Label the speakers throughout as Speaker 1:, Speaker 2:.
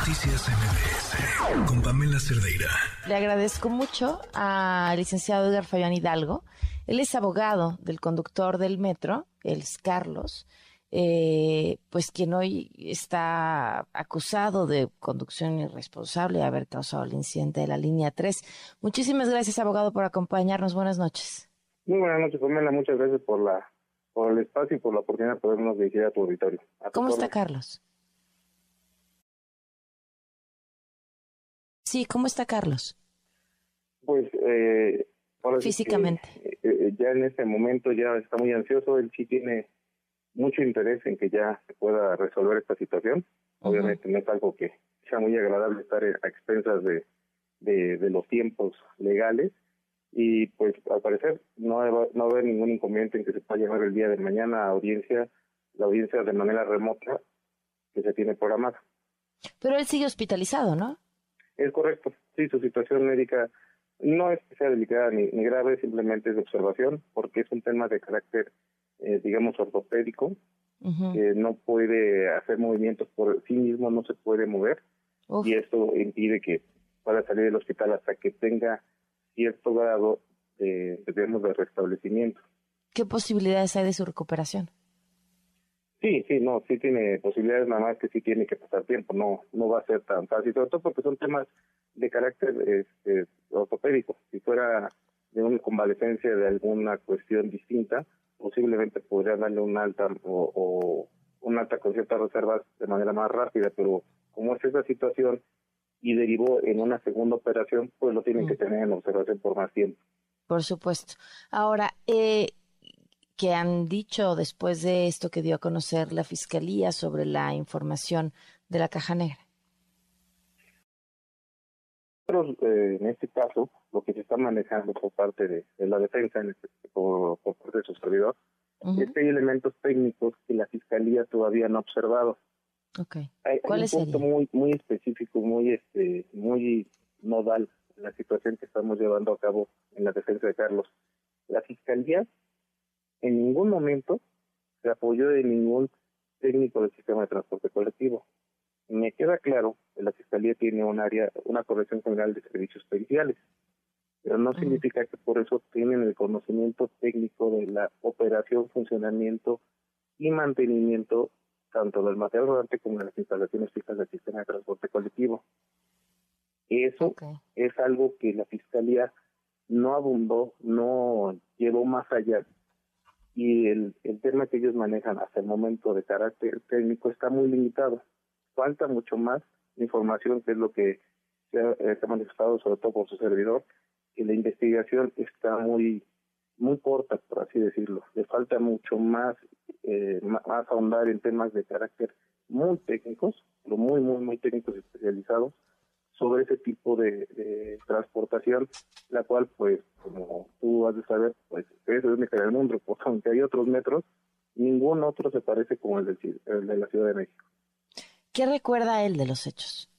Speaker 1: Noticias MBS con Pamela Cerdeira.
Speaker 2: Le agradezco mucho al licenciado Edgar Fabián Hidalgo. Él es abogado del conductor del metro, el Carlos, eh, pues quien hoy está acusado de conducción irresponsable y haber causado el incidente de la línea 3. Muchísimas gracias, abogado, por acompañarnos. Buenas noches.
Speaker 3: Muy buenas noches, Pamela. Muchas gracias por la por el espacio y por la oportunidad de podernos dirigir a tu auditorio.
Speaker 2: ¿Cómo está Carlos? Sí, ¿cómo está Carlos?
Speaker 3: Pues eh,
Speaker 2: físicamente.
Speaker 3: Eh, ya en este momento ya está muy ansioso, él sí tiene mucho interés en que ya se pueda resolver esta situación. Obviamente no es algo que sea muy agradable estar a expensas de, de, los tiempos legales y pues al parecer no va, no va a haber ningún inconveniente en que se pueda llevar el día de mañana a audiencia, la audiencia de manera remota que se tiene programada.
Speaker 2: Pero él sigue hospitalizado, ¿no?
Speaker 3: Es correcto, sí, su situación médica no es que sea delicada ni, grave, simplemente es de observación, porque es un tema de carácter, eh, digamos, ortopédico, que no puede hacer movimientos por sí mismo, no se puede mover, y esto impide que pueda salir del hospital hasta que tenga cierto grado de, digamos, de restablecimiento.
Speaker 2: ¿Qué posibilidades hay de su recuperación?
Speaker 3: Sí, sí, no, sí tiene posibilidades, nada más que sí tiene que pasar tiempo, no no va a ser tan fácil, sobre todo porque son temas de carácter este, ortopédico. Si fuera de una convalecencia de alguna cuestión distinta, posiblemente podría darle un alta o, o un alta con ciertas reservas de manera más rápida, pero como es esa situación y derivó en una segunda operación, pues lo tienen que tener en observación por más tiempo.
Speaker 2: Por supuesto. Ahora, eh, que han dicho después de esto que dio a conocer la Fiscalía sobre la información de la Caja Negra?
Speaker 3: Eh, en este caso, lo que se está manejando por parte de, la defensa, en este, por, parte de su servidor, es que hay elementos técnicos que la Fiscalía todavía no ha observado.
Speaker 2: Okay.
Speaker 3: Hay, un punto muy muy específico, muy este muy nodal en la situación que estamos llevando a cabo en la defensa de Carlos. La Fiscalía en ningún momento se apoyó de ningún técnico del sistema de transporte colectivo. Me queda claro que la Fiscalía tiene un área, una Corrección General de Servicios Periciales, pero no significa que por eso tienen el conocimiento técnico de la operación, funcionamiento y mantenimiento tanto del material rodante como de las instalaciones fijas del sistema de transporte colectivo. Eso es algo que la Fiscalía no abundó, no llevó más allá y el, el tema que ellos manejan hasta el momento de carácter técnico está muy limitado. Falta mucho más información, que es lo que se ha, manifestado sobre todo por su servidor, que la investigación está muy muy corta, por así decirlo. Le falta mucho más, eh, más ahondar en temas de carácter muy técnicos, pero muy, muy, muy técnicos especializados, sobre ese tipo de, transportación, la cual, pues, como tú has de saber, pues es única en el mundo, porque aunque hay otros metros, ningún otro se parece como el, de la Ciudad de México.
Speaker 2: ¿Qué recuerda él de los hechos?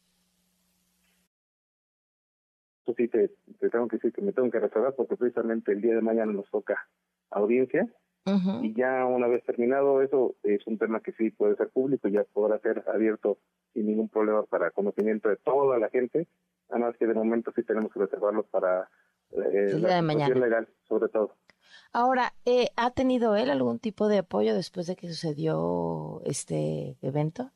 Speaker 3: Eso sí, te, tengo que decir que me tengo que reservar porque precisamente el día de mañana nos toca audiencia y ya una vez terminado eso es un tema que sí puede ser público y ya podrá ser abierto sin ningún problema para conocimiento de toda la gente, además que de momento sí tenemos que reservarlo para
Speaker 2: eh, la de mañana.
Speaker 3: legal, sobre todo.
Speaker 2: Ahora, eh, ¿ha tenido él algún tipo de apoyo después de que sucedió este evento?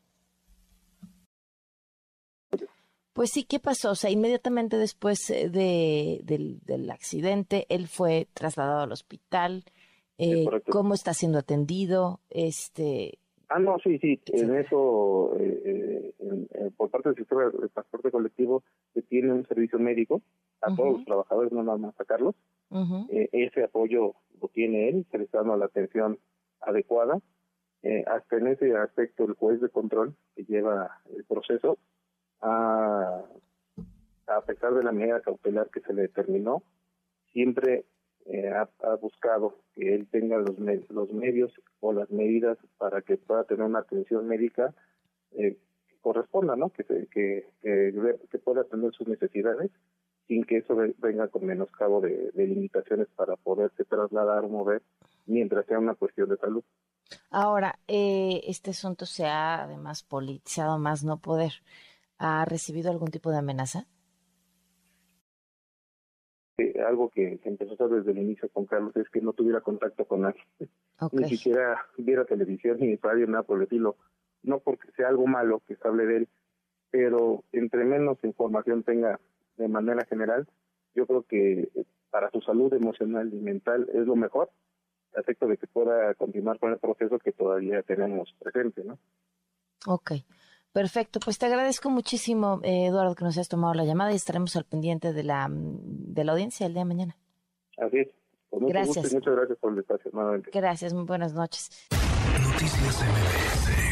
Speaker 2: Pues sí, ¿qué pasó? O sea, inmediatamente después eh, de, del, del accidente, él fue trasladado al hospital. Eh, ¿Cómo está siendo atendido? Este,
Speaker 3: Ah, no, sí, sí, en eso, eh, eh, por parte del sistema de transporte colectivo, se tiene un servicio médico a todos los trabajadores, no nada más a Carlos. Eh, ese apoyo lo tiene él, se le está dando la atención adecuada. hasta en ese aspecto, el juez de control que lleva el proceso, a, a pesar de la medida cautelar que se le determinó, siempre eh, ha, buscado que él tenga los, los medios o las medidas para que pueda tener una atención médica eh, que corresponda, ¿no? Que, que, que, pueda atender sus necesidades sin que eso venga con menoscabo de, de limitaciones para poderse trasladar o mover mientras sea una cuestión de salud.
Speaker 2: Ahora, eh, este asunto se ha además politizado más no poder. ha recibido algún tipo de amenaza?
Speaker 3: Algo que empezó a hacer desde el inicio con Carlos es que no tuviera contacto con nadie. Ni siquiera viera televisión ni radio, nada por el estilo. No porque sea algo malo que se hable de él, pero entre menos información tenga de manera general, yo creo que para su salud emocional y mental es lo mejor, a efecto de que pueda continuar con el proceso que todavía tenemos presente, ¿no?
Speaker 2: Ok. Perfecto, pues te agradezco muchísimo, eh, Eduardo, que nos hayas tomado la llamada y estaremos al pendiente de la, de la audiencia el día de mañana.
Speaker 3: Así es. gracias. muchas gracias por el espacio nuevamente.
Speaker 2: Gracias, muy buenas noches.
Speaker 1: Noticias MBS